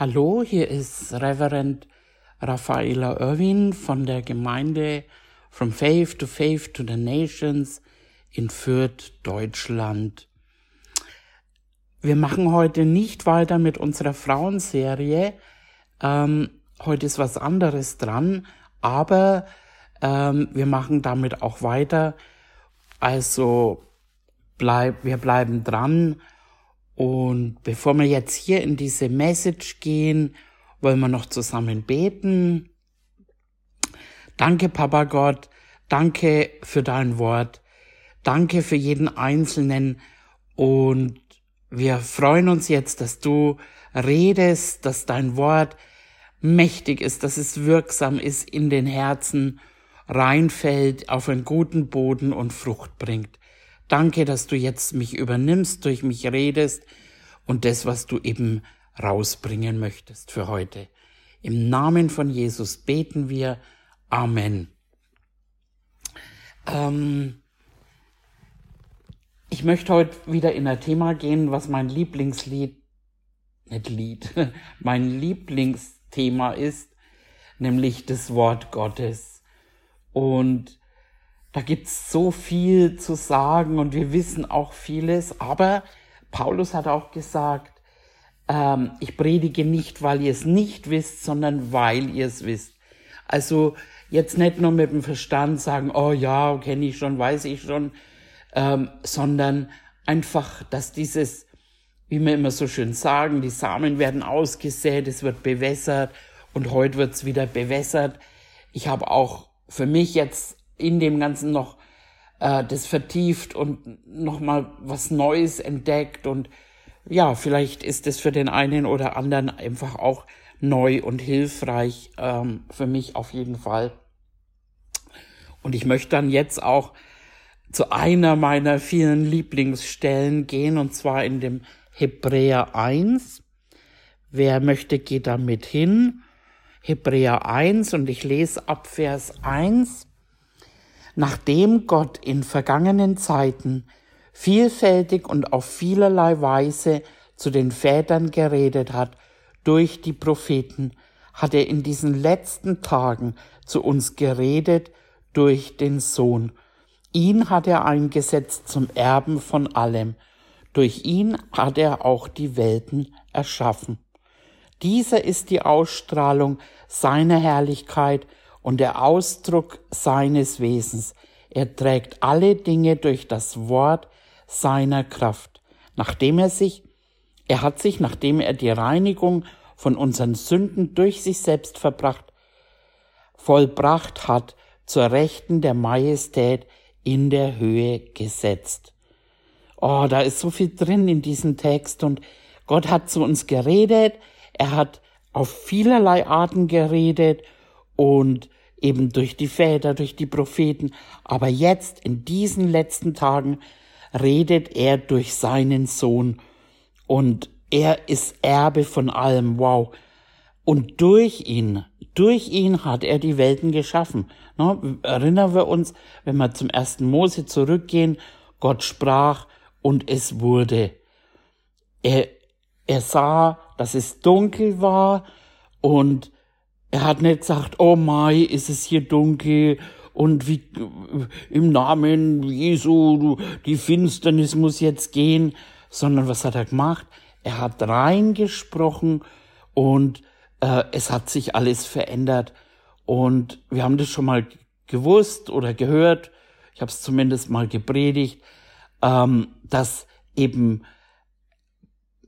Hallo, hier ist Reverend Raffaela Irwin von der Gemeinde From Faith to Faith to the Nations in Fürth, Deutschland. Wir machen heute nicht weiter mit unserer Frauenserie. Ähm, heute ist was anderes dran, aber ähm, wir machen damit auch weiter. Also bleib, wir bleiben dran und bevor wir jetzt hier in diese Message gehen, wollen wir noch zusammen beten. Danke, Papa Gott. Danke für dein Wort. Danke für jeden Einzelnen. Und wir freuen uns jetzt, dass du redest, dass dein Wort mächtig ist, dass es wirksam ist in den Herzen, reinfällt, auf einen guten Boden und Frucht bringt. Danke, dass du jetzt mich übernimmst, durch mich redest und das, was du eben rausbringen möchtest für heute. Im Namen von Jesus beten wir. Amen. Ähm, ich möchte heute wieder in ein Thema gehen, was mein Lieblingslied, nicht Lied, mein Lieblingsthema ist, nämlich das Wort Gottes. Und da gibt's so viel zu sagen und wir wissen auch vieles, aber Paulus hat auch gesagt, ähm, ich predige nicht, weil ihr es nicht wisst, sondern weil ihr es wisst. Also jetzt nicht nur mit dem Verstand sagen, oh ja, kenne ich schon, weiß ich schon, ähm, sondern einfach, dass dieses, wie wir immer so schön sagen, die Samen werden ausgesät, es wird bewässert und heute wird's wieder bewässert. Ich habe auch für mich jetzt in dem Ganzen noch äh, das vertieft und nochmal was Neues entdeckt und ja, vielleicht ist es für den einen oder anderen einfach auch neu und hilfreich, ähm, für mich auf jeden Fall. Und ich möchte dann jetzt auch zu einer meiner vielen Lieblingsstellen gehen, und zwar in dem Hebräer 1. Wer möchte, geht da mit hin. Hebräer 1 und ich lese ab Vers 1 nachdem Gott in vergangenen Zeiten vielfältig und auf vielerlei Weise zu den Vätern geredet hat durch die Propheten, hat er in diesen letzten Tagen zu uns geredet durch den Sohn. Ihn hat er eingesetzt zum Erben von allem. Durch ihn hat er auch die Welten erschaffen. Dieser ist die Ausstrahlung seiner Herrlichkeit und der Ausdruck seines Wesens. Er trägt alle Dinge durch das Wort seiner Kraft. Nachdem er sich, er hat sich, nachdem er die Reinigung von unseren Sünden durch sich selbst verbracht, vollbracht hat, zur Rechten der Majestät in der Höhe gesetzt. Oh, da ist so viel drin in diesem Text und Gott hat zu uns geredet, er hat auf vielerlei Arten geredet und eben durch die Väter, durch die Propheten. Aber jetzt, in diesen letzten Tagen, redet er durch seinen Sohn. Und er ist Erbe von allem. Wow. Und durch ihn, durch ihn hat er die Welten geschaffen. Ne? Erinnern wir uns, wenn wir zum ersten Mose zurückgehen, Gott sprach und es wurde. Er, er sah, dass es dunkel war und er hat nicht gesagt, oh Mai, ist es hier dunkel und wie im Namen Jesu, die Finsternis muss jetzt gehen, sondern was hat er gemacht? Er hat reingesprochen und äh, es hat sich alles verändert. Und wir haben das schon mal gewusst oder gehört, ich habe es zumindest mal gepredigt, ähm, dass eben,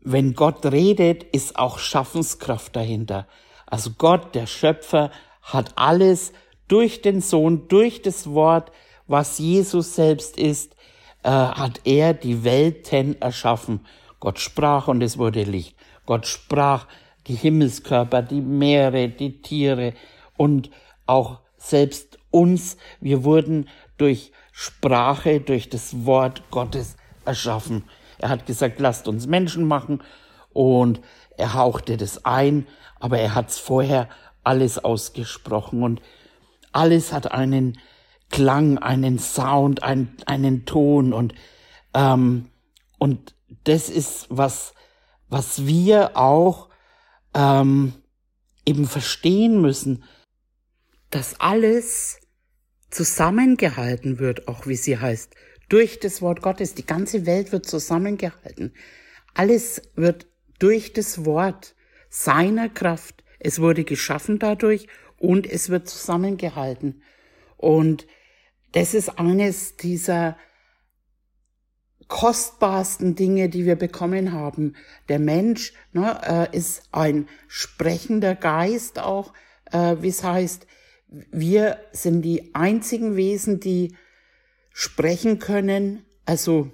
wenn Gott redet, ist auch Schaffenskraft dahinter. Also Gott, der Schöpfer, hat alles durch den Sohn, durch das Wort, was Jesus selbst ist, äh, hat er die Welten erschaffen. Gott sprach und es wurde Licht. Gott sprach die Himmelskörper, die Meere, die Tiere und auch selbst uns. Wir wurden durch Sprache, durch das Wort Gottes erschaffen. Er hat gesagt, lasst uns Menschen machen und er hauchte das ein aber er hat's vorher alles ausgesprochen und alles hat einen Klang, einen Sound, einen, einen Ton und ähm, und das ist was was wir auch ähm, eben verstehen müssen, dass alles zusammengehalten wird, auch wie sie heißt, durch das Wort Gottes. Die ganze Welt wird zusammengehalten. Alles wird durch das Wort seiner Kraft. Es wurde geschaffen dadurch und es wird zusammengehalten. Und das ist eines dieser kostbarsten Dinge, die wir bekommen haben. Der Mensch ne, äh, ist ein sprechender Geist auch, äh, wie es heißt. Wir sind die einzigen Wesen, die sprechen können. Also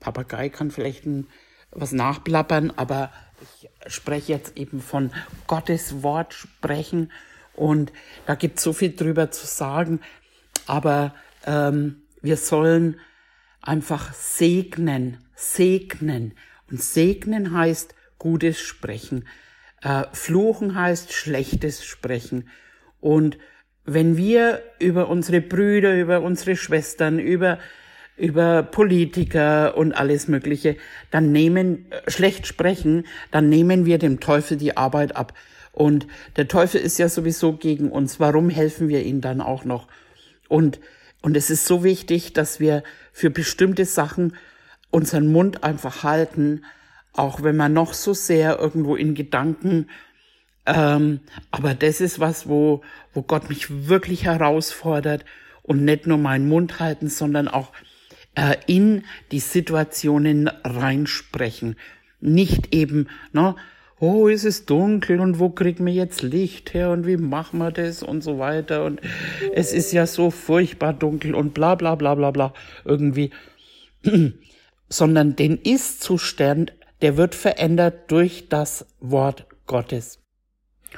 Papagei kann vielleicht ein, was nachplappern, aber ich spreche jetzt eben von Gottes Wort sprechen und da gibt so viel drüber zu sagen. Aber ähm, wir sollen einfach segnen, segnen. Und segnen heißt gutes Sprechen. Äh, fluchen heißt schlechtes Sprechen. Und wenn wir über unsere Brüder, über unsere Schwestern, über über Politiker und alles Mögliche, dann nehmen, äh, schlecht sprechen, dann nehmen wir dem Teufel die Arbeit ab. Und der Teufel ist ja sowieso gegen uns. Warum helfen wir ihm dann auch noch? Und, und es ist so wichtig, dass wir für bestimmte Sachen unseren Mund einfach halten, auch wenn man noch so sehr irgendwo in Gedanken ähm, aber das ist was, wo, wo Gott mich wirklich herausfordert und nicht nur meinen Mund halten, sondern auch äh, in die Situationen reinsprechen. Nicht eben, ne, oh, ist es dunkel und wo kriegen wir jetzt Licht her und wie machen wir das und so weiter und es ist ja so furchtbar dunkel und bla bla bla bla bla irgendwie, sondern den Ist-Zustand, der wird verändert durch das Wort Gottes.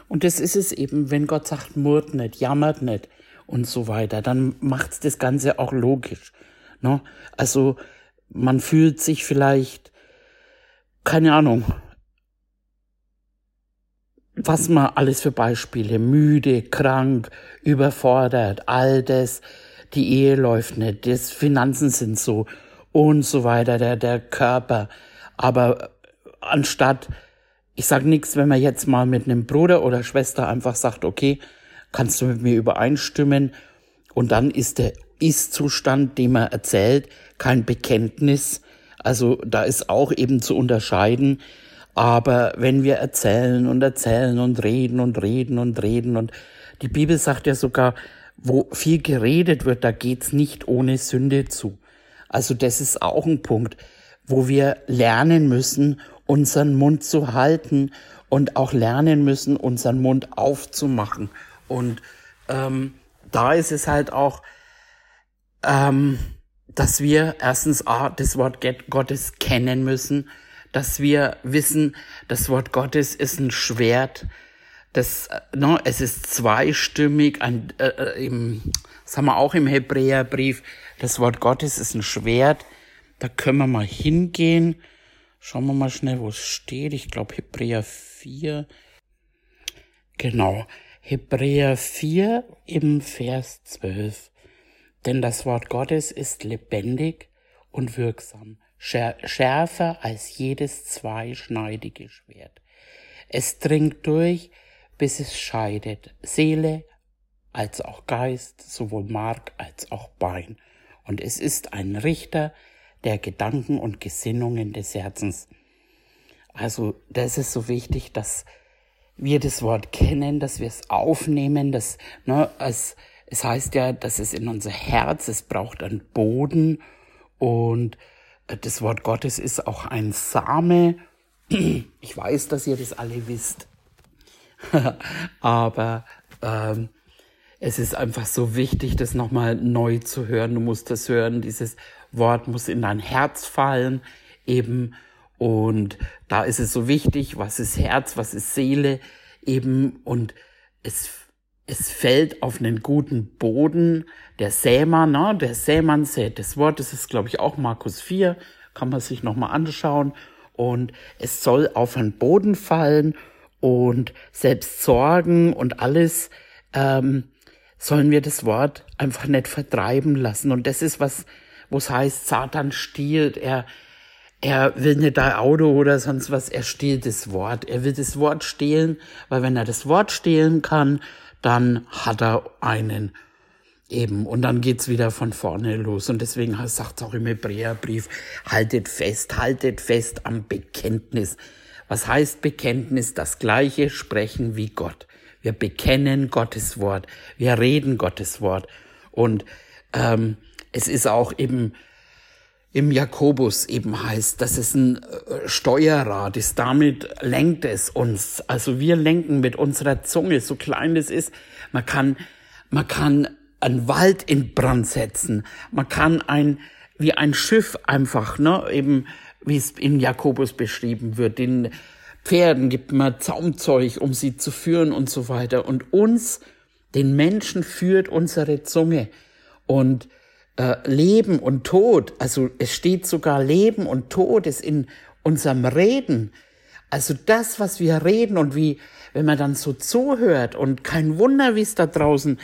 Und das ist es eben, wenn Gott sagt, murrt nicht, jammert nicht und so weiter, dann macht's das Ganze auch logisch. Ne? Also man fühlt sich vielleicht, keine Ahnung, was man alles für Beispiele, müde, krank, überfordert, all das, die Ehe läuft nicht, das Finanzen sind so und so weiter, der, der Körper. Aber anstatt ich sage nichts, wenn man jetzt mal mit einem Bruder oder Schwester einfach sagt, okay, kannst du mit mir übereinstimmen und dann ist der Ist-Zustand, den man erzählt, kein Bekenntnis. Also da ist auch eben zu unterscheiden. Aber wenn wir erzählen und erzählen und reden und reden und reden und die Bibel sagt ja sogar, wo viel geredet wird, da geht's nicht ohne Sünde zu. Also das ist auch ein Punkt, wo wir lernen müssen, unseren Mund zu halten und auch lernen müssen, unseren Mund aufzumachen. Und ähm, da ist es halt auch, ähm, dass wir erstens A, das Wort Gottes kennen müssen, dass wir wissen, das Wort Gottes ist ein Schwert, das, äh, no, es ist zweistimmig, ein, äh, äh, im, das haben wir auch im Hebräerbrief, das Wort Gottes ist ein Schwert, da können wir mal hingehen Schauen wir mal schnell, wo es steht. Ich glaube Hebräer 4. Genau. Hebräer 4 im Vers 12. Denn das Wort Gottes ist lebendig und wirksam, schärfer als jedes zweischneidige Schwert. Es dringt durch, bis es scheidet, Seele als auch Geist, sowohl Mark als auch Bein. Und es ist ein Richter der Gedanken und Gesinnungen des Herzens. Also das ist so wichtig, dass wir das Wort kennen, dass wir es aufnehmen, dass ne, es, es heißt ja, dass es in unser Herz, es braucht einen Boden und äh, das Wort Gottes ist auch ein Same. Ich weiß, dass ihr das alle wisst, aber ähm, es ist einfach so wichtig, das nochmal neu zu hören. Du musst das hören, dieses Wort muss in dein Herz fallen, eben. Und da ist es so wichtig, was ist Herz, was ist Seele, eben. Und es, es fällt auf einen guten Boden. Der Sämann, ne? der Sämann sät das Wort, das ist, glaube ich, auch Markus 4, kann man sich nochmal anschauen. Und es soll auf einen Boden fallen und selbst Sorgen und alles, ähm, sollen wir das Wort einfach nicht vertreiben lassen. Und das ist was, wo es heißt, Satan stiehlt, er, er will nicht dein Auto oder sonst was, er stiehlt das Wort. Er will das Wort stehlen, weil wenn er das Wort stehlen kann, dann hat er einen Eben, und dann geht's wieder von vorne los. Und deswegen sagt es auch im Hebräerbrief, haltet fest, haltet fest am Bekenntnis. Was heißt Bekenntnis? Das gleiche Sprechen wie Gott. Wir bekennen Gottes Wort. Wir reden Gottes Wort. Und ähm, es ist auch eben im Jakobus eben heißt, dass es ein äh, Steuerrad ist. Damit lenkt es uns. Also wir lenken mit unserer Zunge, so klein es ist. Man kann, man kann einen Wald in Brand setzen. Man kann ein, wie ein Schiff einfach, ne, eben, wie es in Jakobus beschrieben wird, den Pferden gibt man Zaumzeug, um sie zu führen und so weiter. Und uns, den Menschen, führt unsere Zunge. Und äh, Leben und Tod, also es steht sogar Leben und Tod ist in unserem Reden. Also das, was wir reden und wie, wenn man dann so zuhört und kein Wunder, wie es da draußen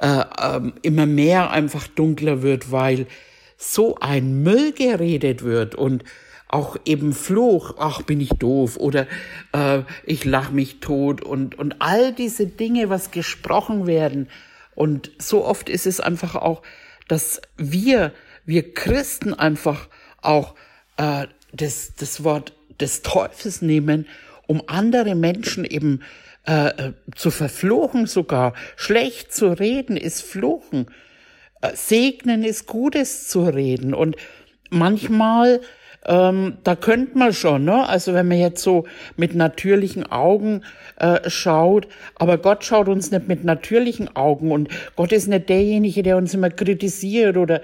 äh, äh, immer mehr einfach dunkler wird, weil so ein Müll geredet wird und auch eben Fluch, ach bin ich doof oder äh, ich lach mich tot und und all diese Dinge, was gesprochen werden und so oft ist es einfach auch, dass wir wir Christen einfach auch äh, das das Wort des Teufels nehmen, um andere Menschen eben äh, zu verfluchen sogar. Schlecht zu reden ist Fluchen. Äh, segnen ist Gutes zu reden. Und manchmal, ähm, da könnte man schon, ne? Also wenn man jetzt so mit natürlichen Augen äh, schaut, aber Gott schaut uns nicht mit natürlichen Augen und Gott ist nicht derjenige, der uns immer kritisiert oder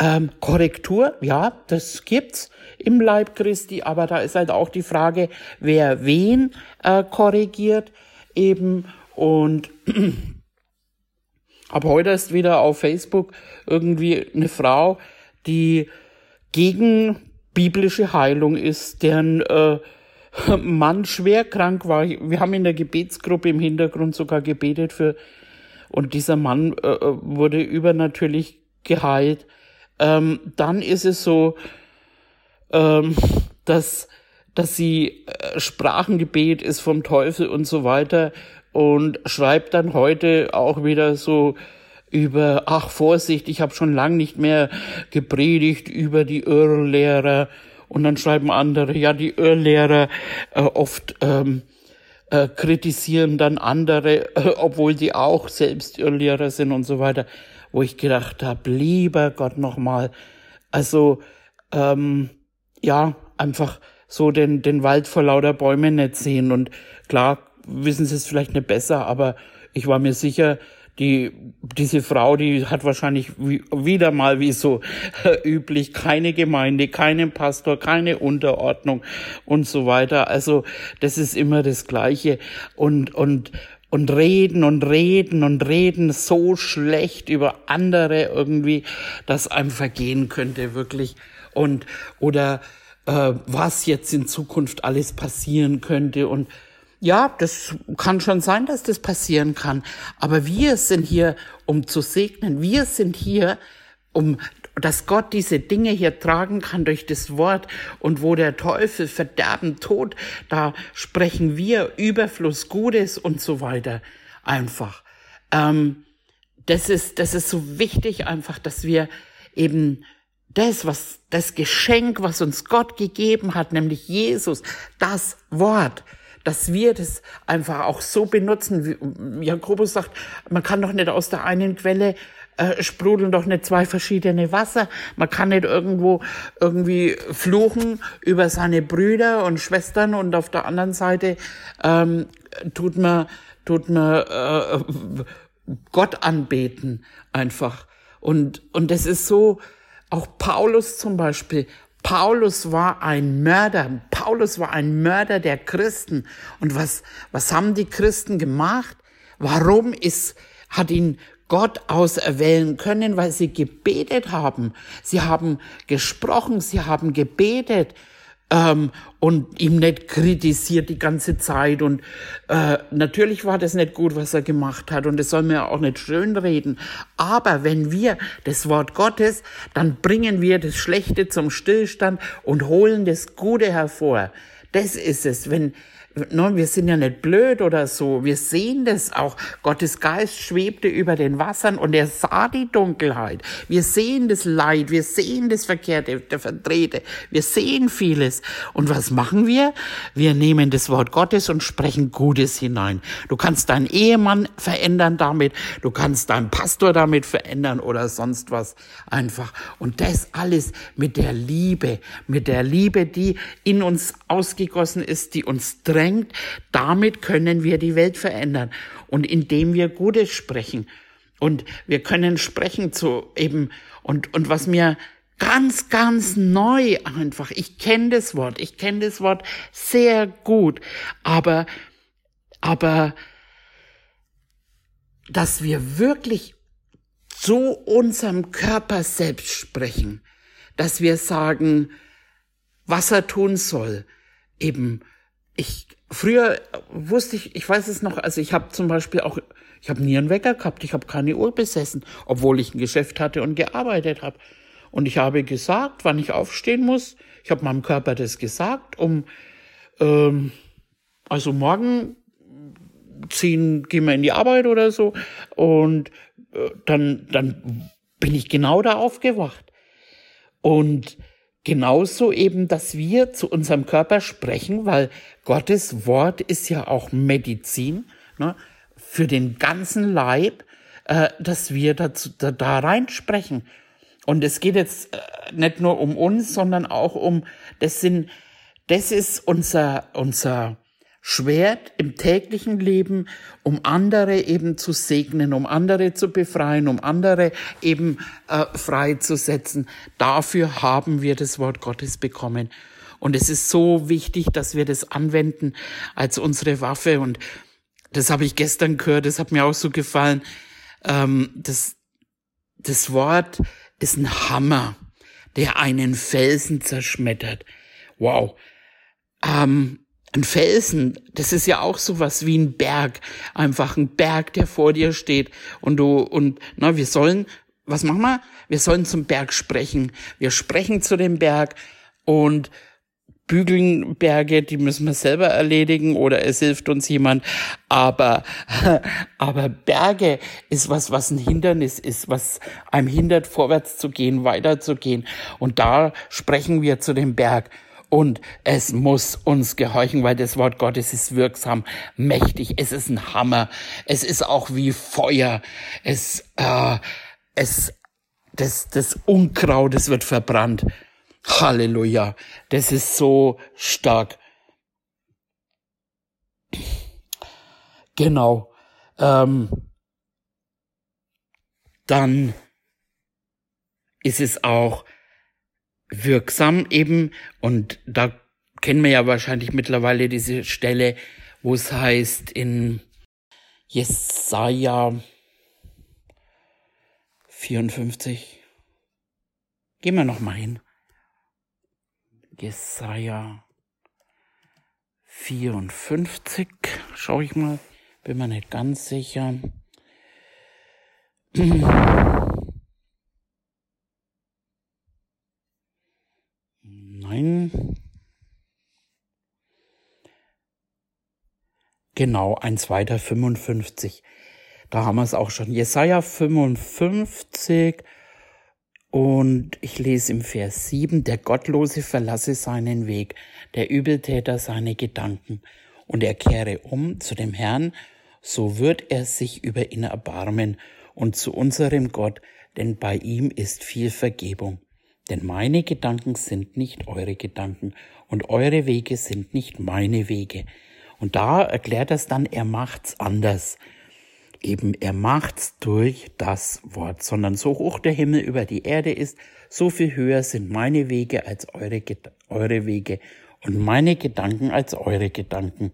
ähm, Korrektur, ja, das gibt's im Leib Christi, aber da ist halt auch die Frage, wer wen äh, korrigiert eben und ab heute ist wieder auf Facebook irgendwie eine Frau, die gegen biblische Heilung ist, deren äh, Mann schwer krank war. Wir haben in der Gebetsgruppe im Hintergrund sogar gebetet für und dieser Mann äh, äh wurde übernatürlich geheilt. Ähm, dann ist es so, ähm, dass dass sie äh, Sprachengebet ist vom Teufel und so weiter und schreibt dann heute auch wieder so über, ach Vorsicht, ich habe schon lang nicht mehr gepredigt über die Irrlehrer und dann schreiben andere, ja, die Irrlehrer äh, oft ähm, äh, kritisieren dann andere, äh, obwohl die auch selbst Irrlehrer sind und so weiter, wo ich gedacht habe, lieber Gott nochmal, also ähm, ja, einfach so den, den Wald vor lauter Bäumen nicht sehen. Und klar wissen sie es vielleicht nicht besser, aber ich war mir sicher, die, diese Frau, die hat wahrscheinlich wie, wieder mal wie so üblich keine Gemeinde, keinen Pastor, keine Unterordnung und so weiter. Also, das ist immer das Gleiche. Und, und, und reden und reden und reden so schlecht über andere irgendwie, dass einem vergehen könnte, wirklich. Und, oder, äh, was jetzt in Zukunft alles passieren könnte. Und ja, das kann schon sein, dass das passieren kann. Aber wir sind hier, um zu segnen. Wir sind hier, um dass Gott diese Dinge hier tragen kann durch das Wort und wo der Teufel Verderben, Tod, da sprechen wir Überfluss, Gutes und so weiter einfach. Ähm, das ist, das ist so wichtig einfach, dass wir eben das, was, das Geschenk, was uns Gott gegeben hat, nämlich Jesus, das Wort, dass wir das einfach auch so benutzen. Wie Jakobus sagt, man kann doch nicht aus der einen Quelle äh, sprudeln doch nicht zwei verschiedene Wasser. Man kann nicht irgendwo irgendwie fluchen über seine Brüder und Schwestern und auf der anderen Seite ähm, tut man tut man äh, Gott anbeten einfach. Und und das ist so auch Paulus zum Beispiel. Paulus war ein Mörder. Paulus war ein Mörder der Christen. Und was, was haben die Christen gemacht? Warum ist, hat ihn Gott auserwählen können, weil sie gebetet haben. Sie haben gesprochen, sie haben gebetet. Ähm, und ihm nicht kritisiert die ganze Zeit. Und äh, natürlich war das nicht gut, was er gemacht hat. Und das soll mir auch nicht schönreden. Aber wenn wir das Wort Gottes, dann bringen wir das Schlechte zum Stillstand und holen das Gute hervor. Das ist es. Wenn, no, wir sind ja nicht blöd oder so. Wir sehen das auch. Gottes Geist schwebte über den Wassern und er sah die Dunkelheit. Wir sehen das Leid. Wir sehen das Verkehrte, der Verdrehte. Wir sehen vieles. Und was machen wir? Wir nehmen das Wort Gottes und sprechen Gutes hinein. Du kannst deinen Ehemann verändern damit. Du kannst deinen Pastor damit verändern oder sonst was einfach. Und das alles mit der Liebe, mit der Liebe, die in uns ausgegossen ist, die uns drängt drängt, damit können wir die Welt verändern. Und indem wir Gutes sprechen. Und wir können sprechen zu eben, und, und was mir ganz, ganz neu einfach, ich kenne das Wort, ich kenne das Wort sehr gut, aber, aber, dass wir wirklich zu unserem Körper selbst sprechen, dass wir sagen, was er tun soll, eben ich früher wusste ich, ich weiß es noch, also ich habe zum Beispiel auch, ich habe nie einen Wecker gehabt, ich habe keine Uhr besessen, obwohl ich ein Geschäft hatte und gearbeitet habe. Und ich habe gesagt, wann ich aufstehen muss. Ich habe meinem Körper das gesagt, um ähm, also morgen ziehen, gehen wir in die Arbeit oder so. Und äh, dann, dann bin ich genau da aufgewacht. Und Genauso eben, dass wir zu unserem Körper sprechen, weil Gottes Wort ist ja auch Medizin ne, für den ganzen Leib, äh, dass wir dazu, da, da reinsprechen. Und es geht jetzt äh, nicht nur um uns, sondern auch um, das sind, das ist unser, unser, Schwert im täglichen Leben, um andere eben zu segnen, um andere zu befreien, um andere eben äh, freizusetzen. Dafür haben wir das Wort Gottes bekommen. Und es ist so wichtig, dass wir das anwenden als unsere Waffe. Und das habe ich gestern gehört, das hat mir auch so gefallen. Ähm, das, das Wort ist ein Hammer, der einen Felsen zerschmettert. Wow. Ähm, ein Felsen, das ist ja auch sowas wie ein Berg, einfach ein Berg, der vor dir steht und du und na, wir sollen, was machen wir? Wir sollen zum Berg sprechen. Wir sprechen zu dem Berg und bügeln Berge, die müssen wir selber erledigen oder es hilft uns jemand. Aber, aber Berge ist was, was ein Hindernis ist, was einem hindert, vorwärts zu gehen, weiterzugehen. Und da sprechen wir zu dem Berg und es muss uns gehorchen, weil das Wort Gottes ist wirksam, mächtig, es ist ein Hammer, es ist auch wie Feuer, es, äh, es, das, das Unkraut, es wird verbrannt. Halleluja, das ist so stark. Genau. Ähm, dann ist es auch wirksam eben. Und da kennen wir ja wahrscheinlich mittlerweile diese Stelle, wo es heißt in Jesaja 54. Gehen wir noch mal hin. Jesaja 54. Schau ich mal. Bin mir nicht ganz sicher. Nein. Genau, ein zweiter 55. Da haben wir es auch schon. Jesaja 55 und ich lese im Vers 7, der Gottlose verlasse seinen Weg, der Übeltäter seine Gedanken und er kehre um zu dem Herrn, so wird er sich über ihn erbarmen und zu unserem Gott, denn bei ihm ist viel Vergebung. Denn meine Gedanken sind nicht eure Gedanken und eure Wege sind nicht meine Wege. Und da erklärt es dann, er macht's anders. Eben, er macht's durch das Wort, sondern so hoch der Himmel über die Erde ist, so viel höher sind meine Wege als eure, eure Wege und meine Gedanken als eure Gedanken.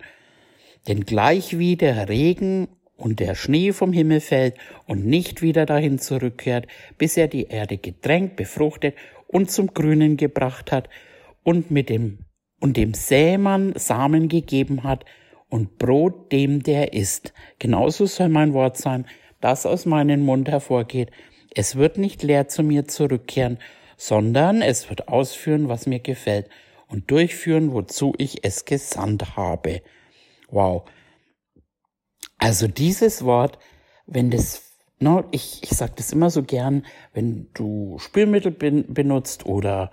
Denn gleich wie der Regen und der Schnee vom Himmel fällt und nicht wieder dahin zurückkehrt, bis er die Erde gedrängt, befruchtet und zum Grünen gebracht hat und mit dem und dem Sämann Samen gegeben hat und Brot dem, der isst. Genauso soll mein Wort sein, das aus meinem Mund hervorgeht. Es wird nicht leer zu mir zurückkehren, sondern es wird ausführen, was mir gefällt und durchführen, wozu ich es gesandt habe. Wow. Also dieses Wort, wenn das, no, ich, ich sage das immer so gern, wenn du Spülmittel ben, benutzt oder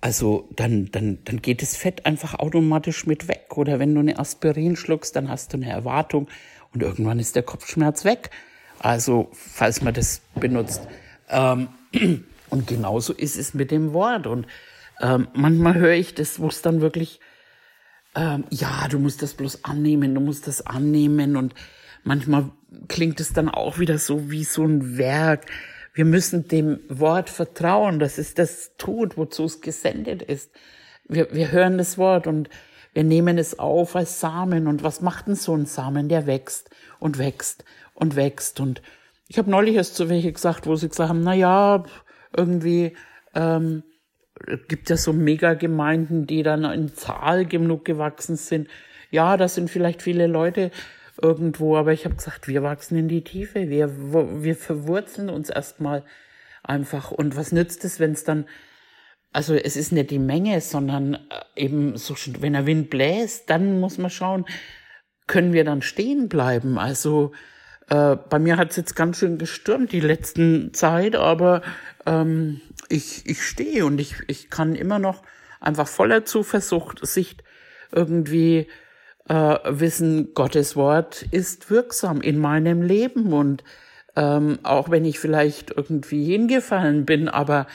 also dann, dann, dann geht das Fett einfach automatisch mit weg. Oder wenn du eine Aspirin schluckst, dann hast du eine Erwartung und irgendwann ist der Kopfschmerz weg. Also, falls man das benutzt. Ähm, und genauso ist es mit dem Wort. Und ähm, manchmal höre ich das, wo es dann wirklich, ähm, ja, du musst das bloß annehmen, du musst das annehmen. Und manchmal klingt es dann auch wieder so wie so ein Werk. Wir müssen dem Wort vertrauen, dass es das tut, wozu es gesendet ist. Wir, wir hören das Wort und wir nehmen es auf als Samen. Und was macht denn so ein Samen? Der wächst und wächst und wächst. Und ich habe neulich erst zu welche gesagt, wo sie gesagt haben, na ja, irgendwie ähm, gibt ja so Megagemeinden, die dann in Zahl genug gewachsen sind. Ja, da sind vielleicht viele Leute irgendwo, aber ich habe gesagt, wir wachsen in die Tiefe, wir, wir verwurzeln uns erstmal einfach. Und was nützt es, wenn es dann, also es ist nicht die Menge, sondern äh, eben so, wenn der Wind bläst, dann muss man schauen, können wir dann stehen bleiben. Also äh, bei mir hat es jetzt ganz schön gestürmt die letzten Zeit, aber ähm, ich, ich stehe und ich, ich kann immer noch einfach voller Zuversicht Sicht irgendwie äh, wissen, Gottes Wort ist wirksam in meinem Leben und ähm, auch wenn ich vielleicht irgendwie hingefallen bin, aber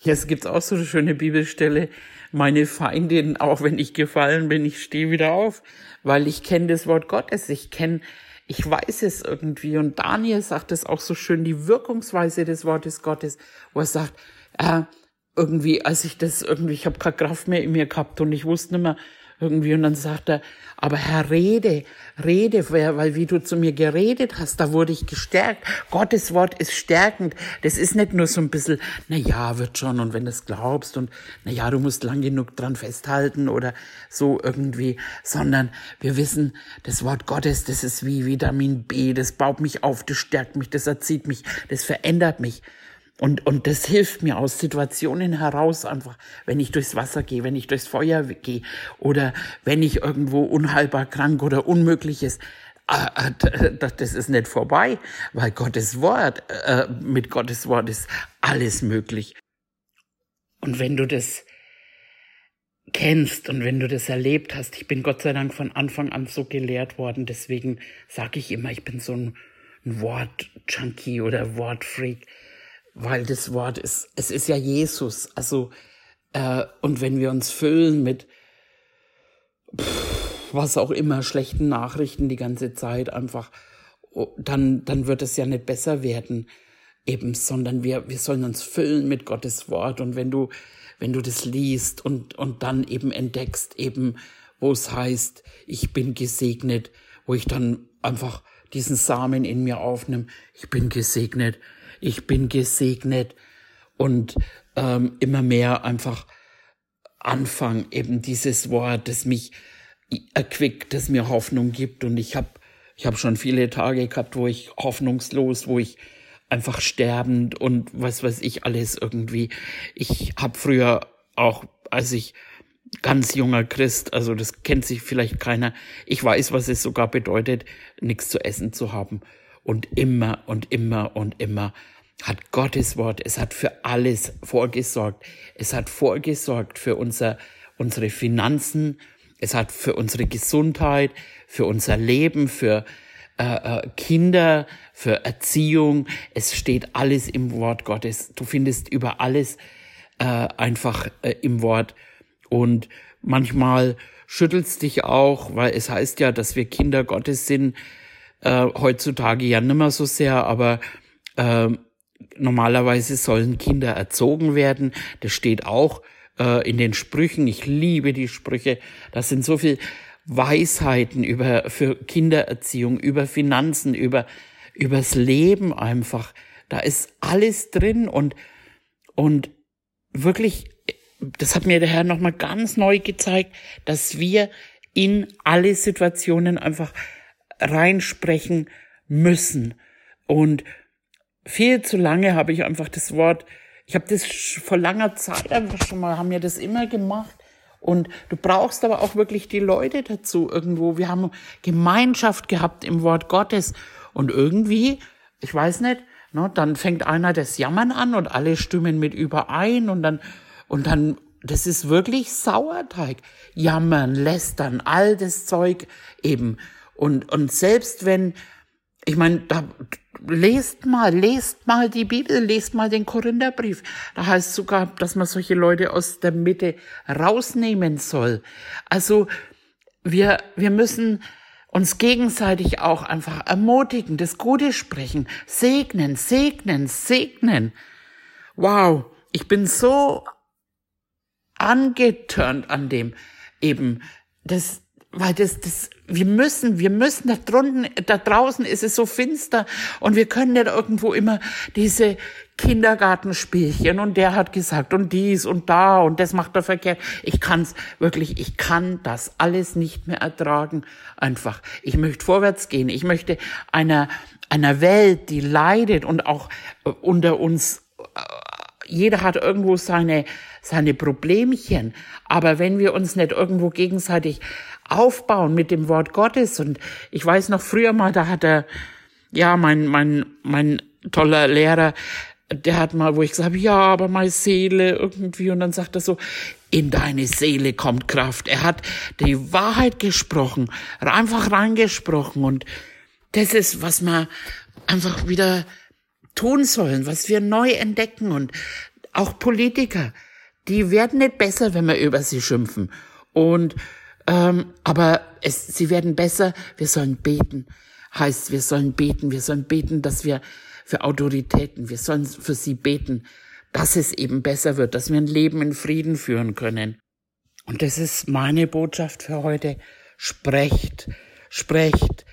jetzt gibt's auch so eine schöne Bibelstelle, meine Feindin, auch wenn ich gefallen bin, ich stehe wieder auf, weil ich kenne das Wort Gottes, ich kenne ich weiß es irgendwie. Und Daniel sagt es auch so schön, die Wirkungsweise des Wortes Gottes, wo er sagt, äh, irgendwie, als ich das irgendwie, ich habe keine Kraft mehr in mir gehabt und ich wusste nicht mehr, irgendwie. Und dann sagt er, aber Herr, rede, rede, weil wie du zu mir geredet hast, da wurde ich gestärkt. Gottes Wort ist stärkend. Das ist nicht nur so ein bisschen, na ja, wird schon und wenn du es glaubst und na ja, du musst lang genug dran festhalten oder so irgendwie, sondern wir wissen, das Wort Gottes, das ist wie Vitamin B, das baut mich auf, das stärkt mich, das erzieht mich, das verändert mich. Und, und das hilft mir aus Situationen heraus einfach, wenn ich durchs Wasser gehe, wenn ich durchs Feuer gehe oder wenn ich irgendwo unheilbar krank oder unmöglich ist. Ah, ah, das ist nicht vorbei, weil Gottes Wort, äh, mit Gottes Wort ist alles möglich. Und wenn du das kennst und wenn du das erlebt hast, ich bin Gott sei Dank von Anfang an so gelehrt worden, deswegen sage ich immer, ich bin so ein Wort-Junkie oder Wortfreak weil das Wort ist, es ist ja Jesus. Also, äh, und wenn wir uns füllen mit pff, was auch immer, schlechten Nachrichten die ganze Zeit einfach, oh, dann, dann wird es ja nicht besser werden, eben, sondern wir, wir sollen uns füllen mit Gottes Wort. Und wenn du, wenn du das liest und, und dann eben entdeckst, eben, wo es heißt, ich bin gesegnet, wo ich dann einfach diesen Samen in mir aufnehme, ich bin gesegnet, ich bin gesegnet und ähm, immer mehr einfach anfangen, eben dieses Wort, das mich erquickt, das mir Hoffnung gibt. Und ich habe ich hab schon viele Tage gehabt, wo ich hoffnungslos, wo ich einfach sterbend und was weiß ich alles irgendwie. Ich habe früher auch, als ich ganz junger Christ, also das kennt sich vielleicht keiner, ich weiß, was es sogar bedeutet, nichts zu essen zu haben. Und immer und immer und immer hat Gottes Wort, es hat für alles vorgesorgt. Es hat vorgesorgt für unser, unsere Finanzen, es hat für unsere Gesundheit, für unser Leben, für äh, äh, Kinder, für Erziehung. Es steht alles im Wort Gottes. Du findest über alles äh, einfach äh, im Wort. Und manchmal schüttelst dich auch, weil es heißt ja, dass wir Kinder Gottes sind. Äh, heutzutage ja nimmer so sehr, aber äh, normalerweise sollen Kinder erzogen werden. Das steht auch äh, in den Sprüchen. Ich liebe die Sprüche. Das sind so viel Weisheiten über für Kindererziehung, über Finanzen, über übers Leben einfach. Da ist alles drin und und wirklich das hat mir der Herr nochmal ganz neu gezeigt, dass wir in alle Situationen einfach reinsprechen müssen. Und viel zu lange habe ich einfach das Wort, ich habe das vor langer Zeit einfach schon mal, haben wir das immer gemacht. Und du brauchst aber auch wirklich die Leute dazu irgendwo. Wir haben Gemeinschaft gehabt im Wort Gottes. Und irgendwie, ich weiß nicht, ne, dann fängt einer das Jammern an und alle stimmen mit überein und dann, und dann, das ist wirklich Sauerteig. Jammern, lästern, all das Zeug eben. Und, und selbst wenn, ich meine, da lest mal, lest mal die Bibel, lest mal den Korintherbrief. Da heißt sogar, dass man solche Leute aus der Mitte rausnehmen soll. Also wir, wir müssen uns gegenseitig auch einfach ermutigen, das Gute sprechen, segnen, segnen, segnen. Wow, ich bin so angetörnt an dem eben, das, weil das, das, wir müssen, wir müssen da drunten, da draußen ist es so finster und wir können nicht irgendwo immer diese Kindergartenspielchen und der hat gesagt und dies und da und das macht er verkehrt. Ich kann's wirklich, ich kann das alles nicht mehr ertragen. Einfach. Ich möchte vorwärts gehen. Ich möchte einer, einer Welt, die leidet und auch äh, unter uns, äh, jeder hat irgendwo seine, seine Problemchen. Aber wenn wir uns nicht irgendwo gegenseitig aufbauen mit dem Wort Gottes. Und ich weiß noch früher mal, da hat er, ja, mein, mein, mein toller Lehrer, der hat mal, wo ich gesagt habe, ja, aber meine Seele irgendwie, und dann sagt er so, in deine Seele kommt Kraft. Er hat die Wahrheit gesprochen, einfach reingesprochen und das ist, was wir einfach wieder tun sollen, was wir neu entdecken und auch Politiker, die werden nicht besser, wenn wir über sie schimpfen. Und ähm, aber es, sie werden besser. Wir sollen beten. Heißt, wir sollen beten. Wir sollen beten, dass wir für Autoritäten, wir sollen für sie beten, dass es eben besser wird, dass wir ein Leben in Frieden führen können. Und das ist meine Botschaft für heute. Sprecht, sprecht,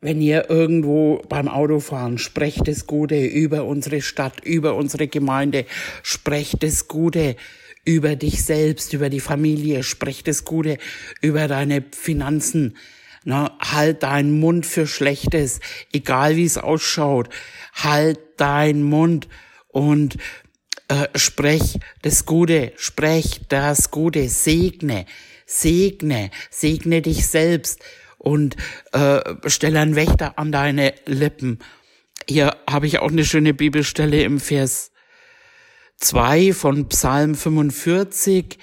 wenn ihr irgendwo beim Autofahren sprecht das Gute über unsere Stadt, über unsere Gemeinde, sprecht das Gute über dich selbst, über die Familie, sprech das Gute, über deine Finanzen. Na, halt deinen Mund für Schlechtes, egal wie es ausschaut. Halt deinen Mund und äh, sprech das Gute, sprech das Gute, segne, segne, segne dich selbst und äh, stell einen Wächter an deine Lippen. Hier habe ich auch eine schöne Bibelstelle im Vers 2 von Psalm 45,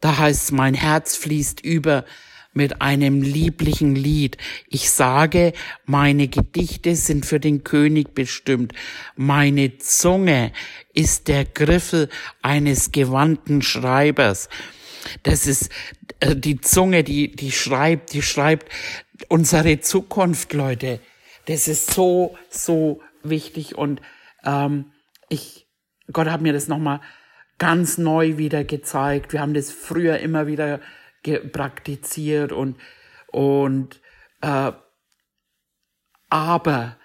da heißt mein Herz fließt über mit einem lieblichen Lied. Ich sage, meine Gedichte sind für den König bestimmt. Meine Zunge ist der Griffel eines gewandten Schreibers. Das ist äh, die Zunge, die, die schreibt, die schreibt unsere Zukunft, Leute. Das ist so, so wichtig und ähm, ich Gott hat mir das nochmal ganz neu wieder gezeigt. Wir haben das früher immer wieder praktiziert und, und äh, aber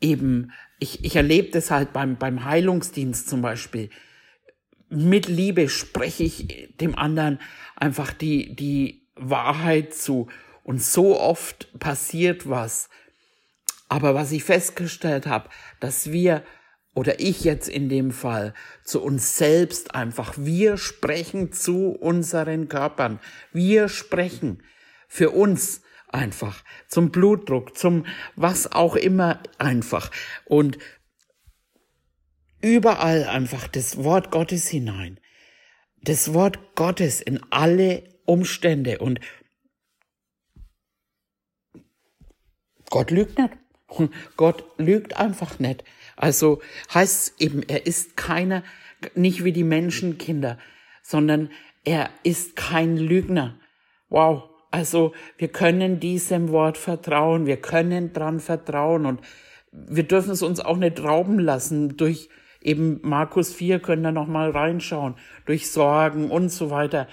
eben, ich, ich erlebe das halt beim, beim Heilungsdienst zum Beispiel. Mit Liebe spreche ich dem anderen einfach die, die Wahrheit zu. Und so oft passiert was. Aber was ich festgestellt habe, dass wir oder ich jetzt in dem Fall, zu uns selbst einfach. Wir sprechen zu unseren Körpern. Wir sprechen für uns einfach, zum Blutdruck, zum was auch immer einfach. Und überall einfach das Wort Gottes hinein. Das Wort Gottes in alle Umstände und Gott lügt nicht. Gott lügt einfach nicht. Also heißt eben, er ist keiner, nicht wie die Menschenkinder, sondern er ist kein Lügner. Wow. Also wir können diesem Wort vertrauen, wir können dran vertrauen und wir dürfen es uns auch nicht rauben lassen durch eben Markus 4 können da nochmal reinschauen, durch Sorgen und so weiter.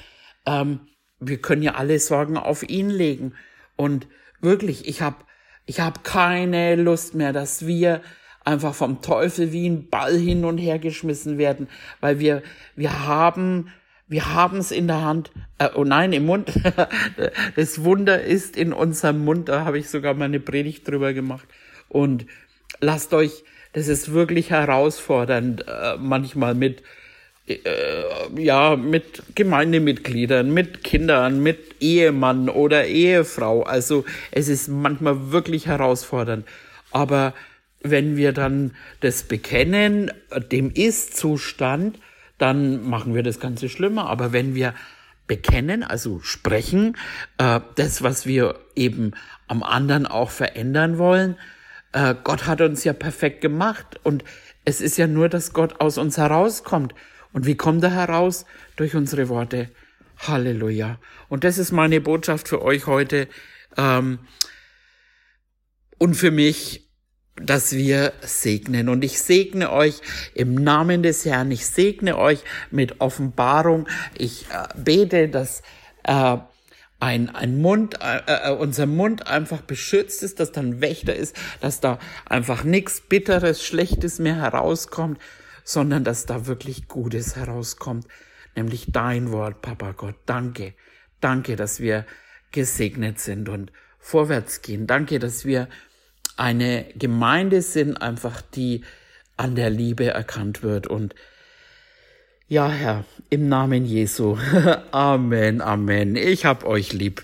Ähm, wir können ja alle Sorgen auf ihn legen. Und wirklich, ich habe ich hab keine Lust mehr, dass wir einfach vom Teufel wie ein Ball hin und her geschmissen werden, weil wir, wir haben, wir haben es in der Hand, äh, oh nein, im Mund. das Wunder ist in unserem Mund, da habe ich sogar mal eine Predigt drüber gemacht. Und lasst euch, das ist wirklich herausfordernd, äh, manchmal mit, äh, ja, mit Gemeindemitgliedern, mit Kindern, mit Ehemann oder Ehefrau. Also es ist manchmal wirklich herausfordernd. Aber wenn wir dann das bekennen, dem Ist-Zustand, dann machen wir das Ganze schlimmer. Aber wenn wir bekennen, also sprechen, äh, das, was wir eben am anderen auch verändern wollen, äh, Gott hat uns ja perfekt gemacht und es ist ja nur, dass Gott aus uns herauskommt. Und wie kommt er heraus? Durch unsere Worte. Halleluja. Und das ist meine Botschaft für euch heute ähm, und für mich dass wir segnen. Und ich segne euch im Namen des Herrn. Ich segne euch mit Offenbarung. Ich äh, bete, dass äh, ein, ein Mund, äh, äh, unser Mund einfach beschützt ist, dass dann Wächter ist, dass da einfach nichts Bitteres, Schlechtes mehr herauskommt, sondern dass da wirklich Gutes herauskommt. Nämlich dein Wort, Papa Gott. Danke. Danke, dass wir gesegnet sind und vorwärts gehen. Danke, dass wir eine Gemeinde sind, einfach die an der Liebe erkannt wird. Und ja, Herr, im Namen Jesu. Amen, Amen. Ich hab euch lieb.